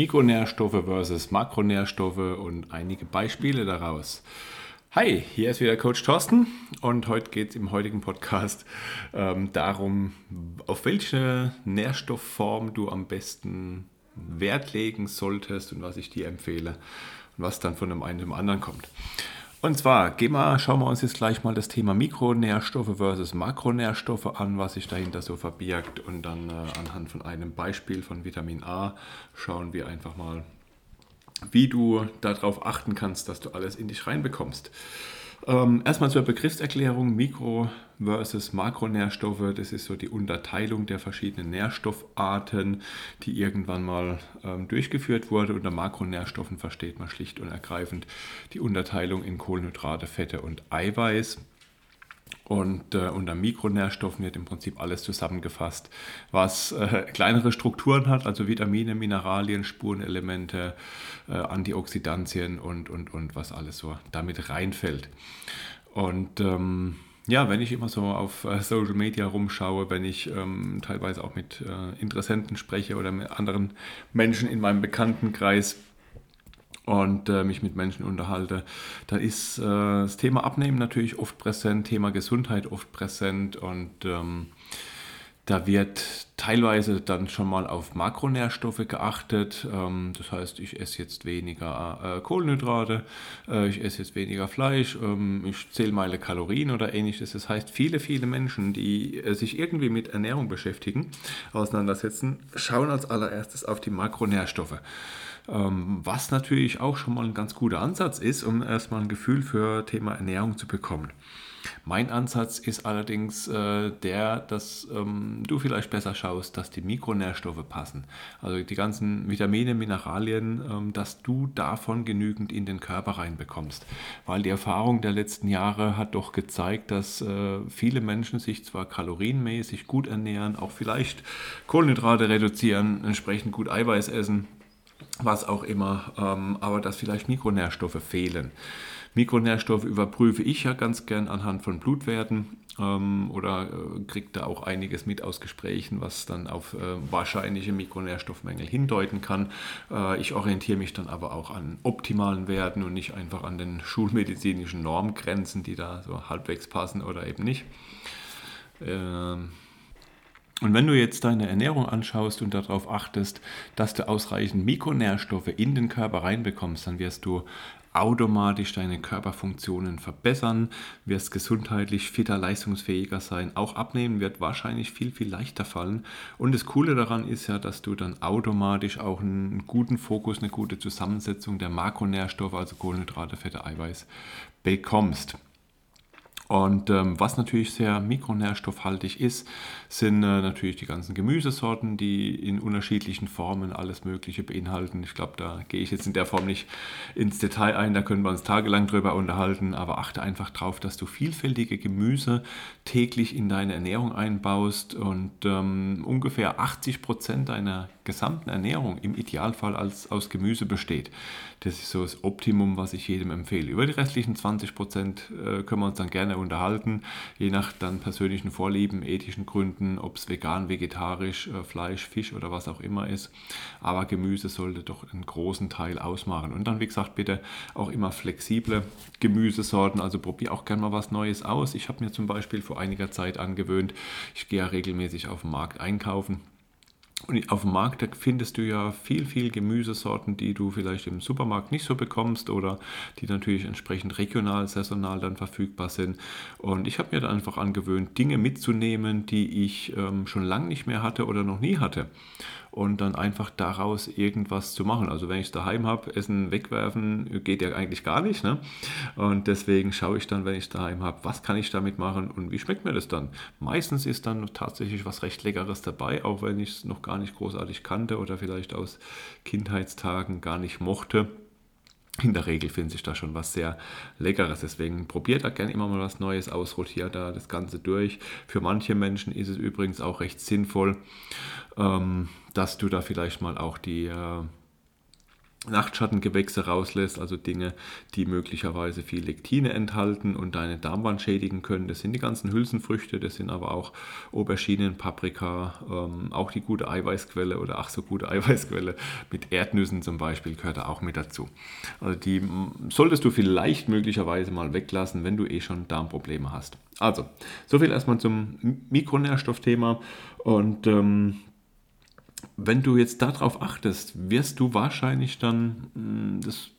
Mikronährstoffe versus Makronährstoffe und einige Beispiele daraus. Hi, hier ist wieder Coach Thorsten und heute geht es im heutigen Podcast ähm, darum, auf welche Nährstoffform du am besten Wert legen solltest und was ich dir empfehle und was dann von dem einen zum anderen kommt. Und zwar gehen wir, schauen wir uns jetzt gleich mal das Thema Mikronährstoffe versus Makronährstoffe an, was sich dahinter so verbirgt. Und dann äh, anhand von einem Beispiel von Vitamin A schauen wir einfach mal, wie du darauf achten kannst, dass du alles in dich reinbekommst. Ähm, erstmal zur Begriffserklärung Mikro- versus Makronährstoffe. Das ist so die Unterteilung der verschiedenen Nährstoffarten, die irgendwann mal ähm, durchgeführt wurde. Unter Makronährstoffen versteht man schlicht und ergreifend die Unterteilung in Kohlenhydrate, Fette und Eiweiß. Und äh, unter Mikronährstoffen wird im Prinzip alles zusammengefasst, was äh, kleinere Strukturen hat, also Vitamine, Mineralien, Spurenelemente, äh, Antioxidantien und, und, und was alles so damit reinfällt. Und ähm, ja, wenn ich immer so auf äh, Social Media rumschaue, wenn ich ähm, teilweise auch mit äh, Interessenten spreche oder mit anderen Menschen in meinem Bekanntenkreis, und äh, mich mit Menschen unterhalte, dann ist äh, das Thema Abnehmen natürlich oft präsent, Thema Gesundheit oft präsent und ähm, da wird teilweise dann schon mal auf Makronährstoffe geachtet. Ähm, das heißt, ich esse jetzt weniger äh, Kohlenhydrate, äh, ich esse jetzt weniger Fleisch, ähm, ich zähle meine Kalorien oder ähnliches. Das heißt, viele, viele Menschen, die äh, sich irgendwie mit Ernährung beschäftigen, auseinandersetzen, schauen als allererstes auf die Makronährstoffe. Ähm, was natürlich auch schon mal ein ganz guter Ansatz ist, um erstmal ein Gefühl für Thema Ernährung zu bekommen. Mein Ansatz ist allerdings äh, der, dass ähm, du vielleicht besser schaust, dass die Mikronährstoffe passen. Also die ganzen Vitamine, Mineralien, ähm, dass du davon genügend in den Körper reinbekommst. Weil die Erfahrung der letzten Jahre hat doch gezeigt, dass äh, viele Menschen sich zwar kalorienmäßig gut ernähren, auch vielleicht Kohlenhydrate reduzieren, entsprechend gut Eiweiß essen, was auch immer, ähm, aber dass vielleicht Mikronährstoffe fehlen. Mikronährstoffe überprüfe ich ja ganz gern anhand von Blutwerten ähm, oder äh, kriege da auch einiges mit aus Gesprächen, was dann auf äh, wahrscheinliche Mikronährstoffmängel hindeuten kann. Äh, ich orientiere mich dann aber auch an optimalen Werten und nicht einfach an den schulmedizinischen Normgrenzen, die da so halbwegs passen oder eben nicht. Ähm, und wenn du jetzt deine Ernährung anschaust und darauf achtest, dass du ausreichend Mikronährstoffe in den Körper reinbekommst, dann wirst du automatisch deine Körperfunktionen verbessern, wirst gesundheitlich fitter, leistungsfähiger sein. Auch abnehmen wird wahrscheinlich viel, viel leichter fallen. Und das Coole daran ist ja, dass du dann automatisch auch einen guten Fokus, eine gute Zusammensetzung der Makronährstoffe, also Kohlenhydrate, Fette, Eiweiß, bekommst. Und ähm, was natürlich sehr mikronährstoffhaltig ist, sind äh, natürlich die ganzen Gemüsesorten, die in unterschiedlichen Formen alles Mögliche beinhalten. Ich glaube, da gehe ich jetzt in der Form nicht ins Detail ein, da können wir uns tagelang drüber unterhalten, aber achte einfach darauf, dass du vielfältige Gemüse täglich in deine Ernährung einbaust und ähm, ungefähr 80 Prozent deiner gesamten Ernährung im Idealfall als, aus Gemüse besteht. Das ist so das Optimum, was ich jedem empfehle. Über die restlichen 20 Prozent äh, können wir uns dann gerne unterhalten, je nach dann persönlichen Vorlieben, ethischen Gründen, ob es vegan, vegetarisch, äh, Fleisch, Fisch oder was auch immer ist. Aber Gemüse sollte doch einen großen Teil ausmachen. Und dann, wie gesagt, bitte auch immer flexible Gemüsesorten. Also probier auch gerne mal was Neues aus. Ich habe mir zum Beispiel vor einiger Zeit angewöhnt, ich gehe ja regelmäßig auf den Markt einkaufen und auf dem Markt findest du ja viel, viel Gemüsesorten, die du vielleicht im Supermarkt nicht so bekommst oder die natürlich entsprechend regional, saisonal dann verfügbar sind. Und ich habe mir dann einfach angewöhnt, Dinge mitzunehmen, die ich ähm, schon lange nicht mehr hatte oder noch nie hatte und dann einfach daraus irgendwas zu machen. Also wenn ich es daheim habe, Essen wegwerfen geht ja eigentlich gar nicht. Ne? Und deswegen schaue ich dann, wenn ich es daheim habe, was kann ich damit machen und wie schmeckt mir das dann. Meistens ist dann tatsächlich was recht Leckeres dabei, auch wenn ich es noch gar nicht großartig kannte oder vielleicht aus Kindheitstagen gar nicht mochte in der Regel finde ich da schon was sehr Leckeres. Deswegen probiert da gerne immer mal was Neues aus, rotiert da das Ganze durch. Für manche Menschen ist es übrigens auch recht sinnvoll, ähm, dass du da vielleicht mal auch die, äh, Nachtschattengewächse rauslässt, also Dinge, die möglicherweise viel Lektine enthalten und deine Darmwand schädigen können. Das sind die ganzen Hülsenfrüchte, das sind aber auch Auberginen, Paprika, ähm, auch die gute Eiweißquelle oder ach so gute Eiweißquelle mit Erdnüssen zum Beispiel gehört da auch mit dazu. Also die solltest du vielleicht möglicherweise mal weglassen, wenn du eh schon Darmprobleme hast. Also, soviel erstmal zum Mikronährstoffthema und ähm, wenn du jetzt darauf achtest, wirst du wahrscheinlich dann hm, das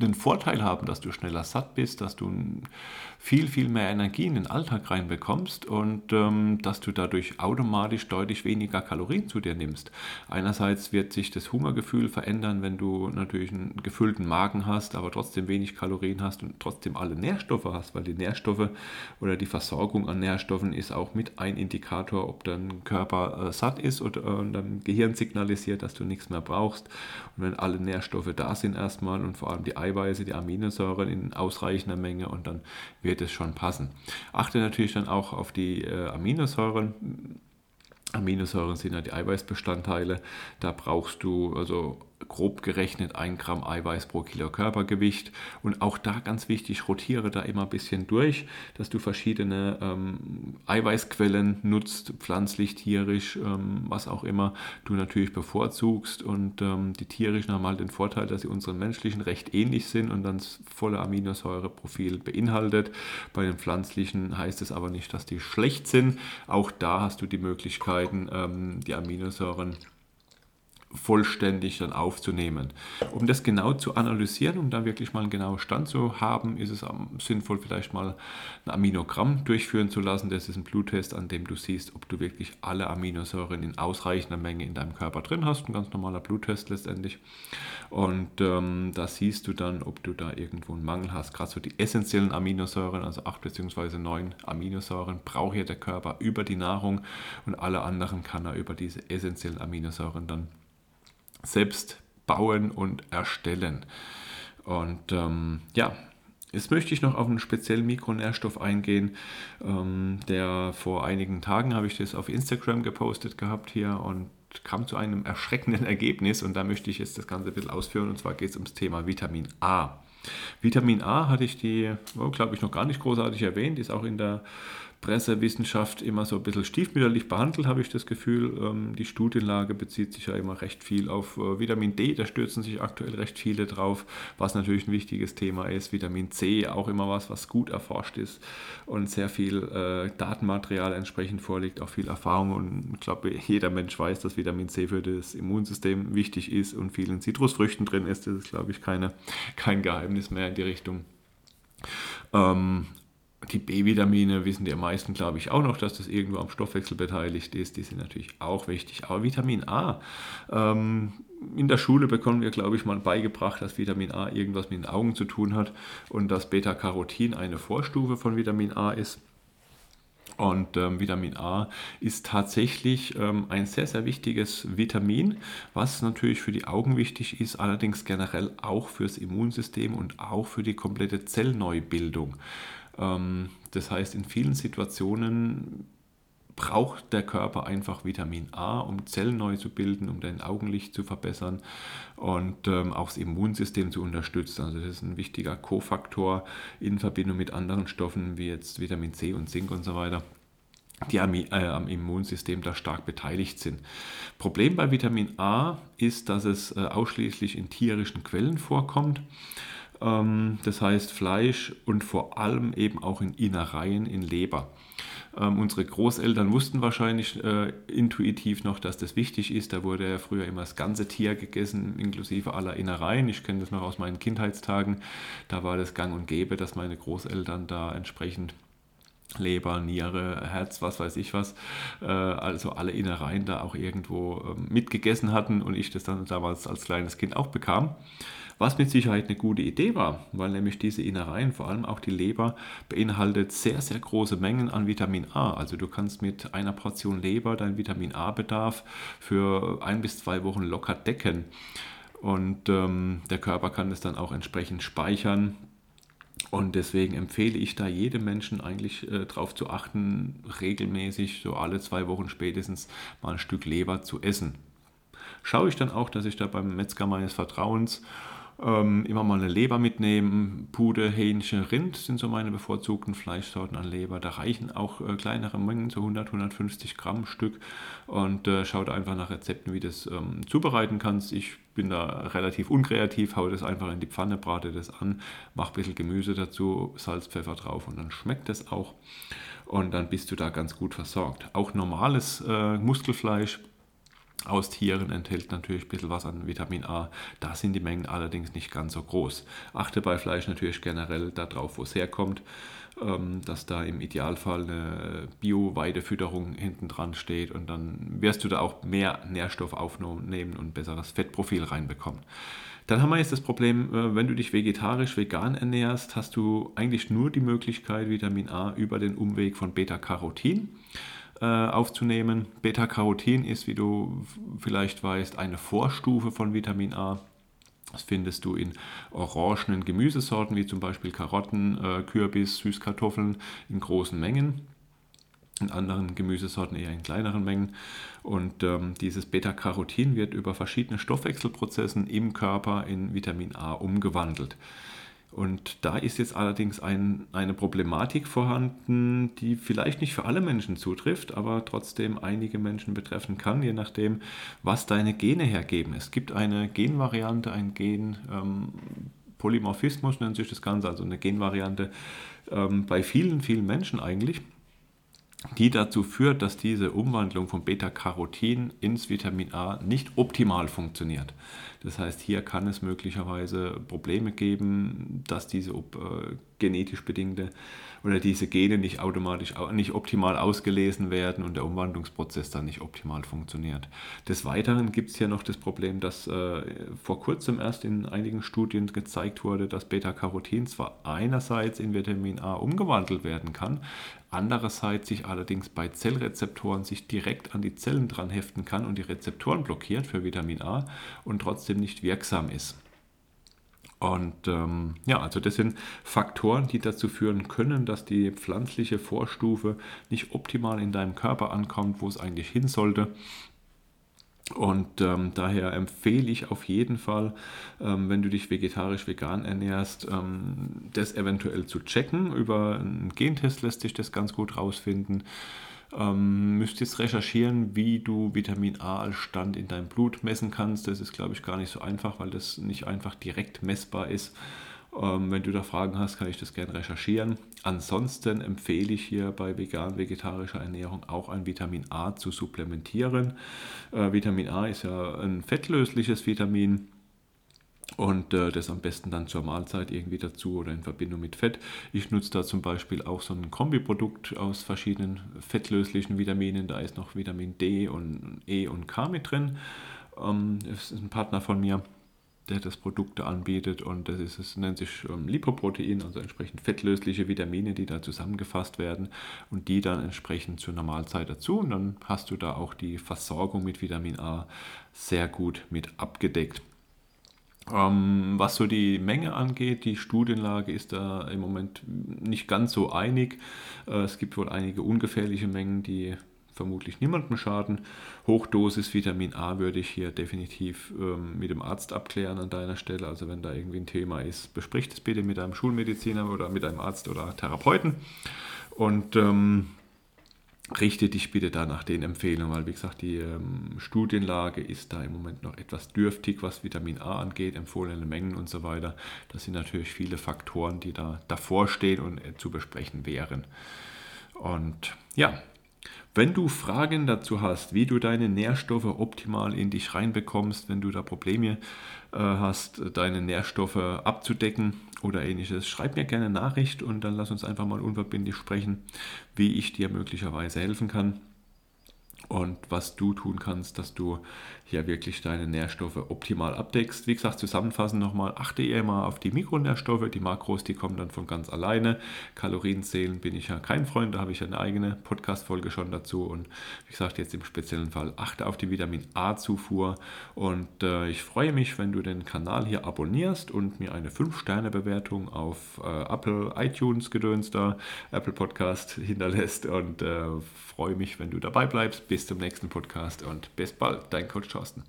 einen Vorteil haben, dass du schneller satt bist, dass du viel, viel mehr Energie in den Alltag reinbekommst und ähm, dass du dadurch automatisch deutlich weniger Kalorien zu dir nimmst. Einerseits wird sich das Hungergefühl verändern, wenn du natürlich einen gefüllten Magen hast, aber trotzdem wenig Kalorien hast und trotzdem alle Nährstoffe hast, weil die Nährstoffe oder die Versorgung an Nährstoffen ist auch mit ein Indikator, ob dein Körper äh, satt ist oder äh, dein Gehirn signalisiert, dass du nichts mehr brauchst. Und wenn alle Nährstoffe da sind erstmal und vor allem die Eiweiße, die Aminosäuren in ausreichender Menge und dann wird es schon passen. Achte natürlich dann auch auf die äh, Aminosäuren. Aminosäuren sind ja die Eiweißbestandteile. Da brauchst du also grob gerechnet 1 Gramm Eiweiß pro Kilo Körpergewicht. Und auch da ganz wichtig, rotiere da immer ein bisschen durch, dass du verschiedene ähm, Eiweißquellen nutzt, pflanzlich, tierisch, ähm, was auch immer du natürlich bevorzugst. Und ähm, die tierischen haben halt den Vorteil, dass sie unseren menschlichen recht ähnlich sind und dann das volle Aminosäureprofil beinhaltet. Bei den pflanzlichen heißt es aber nicht, dass die schlecht sind. Auch da hast du die Möglichkeiten, ähm, die Aminosäuren vollständig dann aufzunehmen. Um das genau zu analysieren, um da wirklich mal einen genauen Stand zu haben, ist es sinnvoll, vielleicht mal ein Aminogramm durchführen zu lassen. Das ist ein Bluttest, an dem du siehst, ob du wirklich alle Aminosäuren in ausreichender Menge in deinem Körper drin hast. Ein ganz normaler Bluttest letztendlich. Und ähm, da siehst du dann, ob du da irgendwo einen Mangel hast. Gerade so die essentiellen Aminosäuren, also 8 bzw. 9 Aminosäuren, braucht ja der Körper über die Nahrung und alle anderen kann er über diese essentiellen Aminosäuren dann selbst bauen und erstellen. Und ähm, ja, Jetzt möchte ich noch auf einen speziellen Mikronährstoff eingehen, ähm, der vor einigen Tagen habe ich das auf Instagram gepostet gehabt hier und kam zu einem erschreckenden Ergebnis und da möchte ich jetzt das Ganze ein bisschen ausführen und zwar geht es ums Thema Vitamin A. Vitamin A hatte ich die, oh, glaube ich, noch gar nicht großartig erwähnt, ist auch in der Pressewissenschaft immer so ein bisschen stiefmütterlich behandelt, habe ich das Gefühl. Ähm, die Studienlage bezieht sich ja immer recht viel auf äh, Vitamin D, da stürzen sich aktuell recht viele drauf, was natürlich ein wichtiges Thema ist. Vitamin C auch immer was, was gut erforscht ist und sehr viel äh, Datenmaterial entsprechend vorliegt, auch viel Erfahrung und ich glaube, jeder Mensch weiß, dass Vitamin C für das Immunsystem wichtig ist und vielen Zitrusfrüchten drin ist. Das ist, glaube ich, keine, kein Geheimnis mehr in die Richtung. Ähm, die B-Vitamine wissen die meisten, glaube ich, auch noch, dass das irgendwo am Stoffwechsel beteiligt ist. Die sind natürlich auch wichtig. Aber Vitamin A, ähm, in der Schule bekommen wir, glaube ich, mal beigebracht, dass Vitamin A irgendwas mit den Augen zu tun hat und dass Beta-Carotin eine Vorstufe von Vitamin A ist. Und ähm, Vitamin A ist tatsächlich ähm, ein sehr, sehr wichtiges Vitamin, was natürlich für die Augen wichtig ist, allerdings generell auch fürs Immunsystem und auch für die komplette Zellneubildung. Ähm, das heißt, in vielen Situationen braucht der Körper einfach Vitamin A, um Zellen neu zu bilden, um dein Augenlicht zu verbessern und ähm, auch das Immunsystem zu unterstützen. Also das ist ein wichtiger Kofaktor in Verbindung mit anderen Stoffen wie jetzt Vitamin C und Zink und so weiter die am, äh, am, Immunsystem da stark beteiligt sind. Problem bei Vitamin A ist, dass es äh, ausschließlich in tierischen Quellen vorkommt. Ähm, das heißt Fleisch und vor allem eben auch in Innereien, in Leber. Ähm, unsere Großeltern wussten wahrscheinlich äh, intuitiv noch, dass das wichtig ist. Da wurde ja früher immer das ganze Tier gegessen, inklusive aller Innereien. Ich kenne das noch aus meinen Kindheitstagen. Da war das gang und gäbe, dass meine Großeltern da entsprechend Leber, Niere, Herz, was weiß ich was, äh, also alle Innereien da auch irgendwo ähm, mitgegessen hatten und ich das dann damals als kleines Kind auch bekam. Was mit Sicherheit eine gute Idee war, weil nämlich diese Innereien, vor allem auch die Leber, beinhaltet sehr, sehr große Mengen an Vitamin A. Also du kannst mit einer Portion Leber deinen Vitamin A-Bedarf für ein bis zwei Wochen locker decken. Und ähm, der Körper kann es dann auch entsprechend speichern. Und deswegen empfehle ich da jedem Menschen eigentlich äh, darauf zu achten, regelmäßig, so alle zwei Wochen spätestens, mal ein Stück Leber zu essen. schaue ich dann auch, dass ich da beim Metzger meines Vertrauens ähm, immer mal eine Leber mitnehmen. Pude, Hähnchen, Rind sind so meine bevorzugten Fleischsorten an Leber. Da reichen auch äh, kleinere Mengen, so 100, 150 Gramm Stück. Und äh, schau da einfach nach Rezepten, wie du das ähm, zubereiten kannst. Ich bin da relativ unkreativ, haue das einfach in die Pfanne, brate das an, mache ein bisschen Gemüse dazu, Salz, Pfeffer drauf und dann schmeckt das auch. Und dann bist du da ganz gut versorgt. Auch normales äh, Muskelfleisch aus Tieren enthält natürlich ein bisschen was an Vitamin A. Da sind die Mengen allerdings nicht ganz so groß. Achte bei Fleisch natürlich generell darauf, wo es herkommt, ähm, dass da im Idealfall eine Bio-Weidefütterung hinten dran steht und dann wirst du da auch mehr Nährstoff aufnehmen und ein besseres Fettprofil reinbekommen. Dann haben wir jetzt das Problem, äh, wenn du dich vegetarisch, vegan ernährst, hast du eigentlich nur die Möglichkeit, Vitamin A über den Umweg von Beta-Carotin äh, aufzunehmen. Beta-Carotin ist, wie du vielleicht weißt, eine Vorstufe von Vitamin A. Das findest du in orangenen Gemüsesorten wie zum Beispiel Karotten, äh, Kürbis, Süßkartoffeln in großen Mengen. In anderen Gemüsesorten eher in kleineren Mengen. Und ähm, dieses Beta-Carotin wird über verschiedene Stoffwechselprozessen im Körper in Vitamin A umgewandelt. Und da ist jetzt allerdings ein, eine Problematik vorhanden, die vielleicht nicht für alle Menschen zutrifft, aber trotzdem einige Menschen betreffen kann, je nachdem, was deine Gene hergeben. Es gibt eine Genvariante, ein Gen, ähm, nennt sich das Ganze, also eine Genvariante ähm, bei vielen, vielen Menschen eigentlich die dazu führt, dass diese Umwandlung von Beta-Carotin ins Vitamin A nicht optimal funktioniert. Das heißt, hier kann es möglicherweise Probleme geben, dass diese äh, genetisch bedingte oder diese Gene nicht automatisch, nicht optimal ausgelesen werden und der Umwandlungsprozess dann nicht optimal funktioniert. Des Weiteren gibt es hier noch das Problem, dass äh, vor kurzem erst in einigen Studien gezeigt wurde, dass Beta-Carotin zwar einerseits in Vitamin A umgewandelt werden kann, andererseits sich allerdings bei Zellrezeptoren sich direkt an die Zellen dran heften kann und die Rezeptoren blockiert für Vitamin A und trotzdem nicht wirksam ist. Und ähm, ja, also das sind Faktoren, die dazu führen können, dass die pflanzliche Vorstufe nicht optimal in deinem Körper ankommt, wo es eigentlich hin sollte. Und ähm, daher empfehle ich auf jeden Fall, ähm, wenn du dich vegetarisch-vegan ernährst, ähm, das eventuell zu checken. Über einen Gentest lässt sich das ganz gut rausfinden. Ähm, müsst jetzt recherchieren, wie du Vitamin A als Stand in deinem Blut messen kannst. Das ist, glaube ich, gar nicht so einfach, weil das nicht einfach direkt messbar ist. Ähm, wenn du da Fragen hast, kann ich das gerne recherchieren. Ansonsten empfehle ich hier bei vegan-vegetarischer Ernährung auch ein Vitamin A zu supplementieren. Äh, Vitamin A ist ja ein fettlösliches Vitamin und äh, das am besten dann zur Mahlzeit irgendwie dazu oder in Verbindung mit Fett. Ich nutze da zum Beispiel auch so ein Kombiprodukt aus verschiedenen fettlöslichen Vitaminen. Da ist noch Vitamin D und E und K mit drin. Ähm, das ist ein Partner von mir, der das Produkt anbietet und das ist, es nennt sich ähm, Lipoprotein, also entsprechend fettlösliche Vitamine, die da zusammengefasst werden und die dann entsprechend zur Normalzeit dazu und dann hast du da auch die Versorgung mit Vitamin A sehr gut mit abgedeckt. Ähm, was so die Menge angeht, die Studienlage ist da im Moment nicht ganz so einig. Äh, es gibt wohl einige ungefährliche Mengen, die vermutlich niemandem schaden. Hochdosis Vitamin A würde ich hier definitiv ähm, mit dem Arzt abklären an deiner Stelle. Also wenn da irgendwie ein Thema ist, besprich das bitte mit einem Schulmediziner oder mit einem Arzt oder Therapeuten. Und ähm, richte dich bitte da nach den Empfehlungen, weil wie gesagt, die ähm, Studienlage ist da im Moment noch etwas dürftig, was Vitamin A angeht, empfohlene Mengen und so weiter. Das sind natürlich viele Faktoren, die da davor stehen und äh, zu besprechen wären. Und ja, wenn du Fragen dazu hast, wie du deine Nährstoffe optimal in dich reinbekommst, wenn du da Probleme äh, hast, deine Nährstoffe abzudecken oder ähnliches, schreib mir gerne Nachricht und dann lass uns einfach mal unverbindlich sprechen, wie ich dir möglicherweise helfen kann und was du tun kannst, dass du hier wirklich deine Nährstoffe optimal abdeckst. Wie gesagt, zusammenfassend nochmal, achte eher mal auf die Mikronährstoffe, die Makros, die kommen dann von ganz alleine. Kalorienzählen bin ich ja kein Freund, da habe ich eine eigene Podcast-Folge schon dazu und wie gesagt, jetzt im speziellen Fall achte auf die Vitamin A-Zufuhr und äh, ich freue mich, wenn du den Kanal hier abonnierst und mir eine 5-Sterne-Bewertung auf äh, Apple, iTunes, Gedöns da, Apple Podcast hinterlässt und äh, freue mich, wenn du dabei bleibst. Bis zum nächsten Podcast und bis bald, dein Coach Thorsten.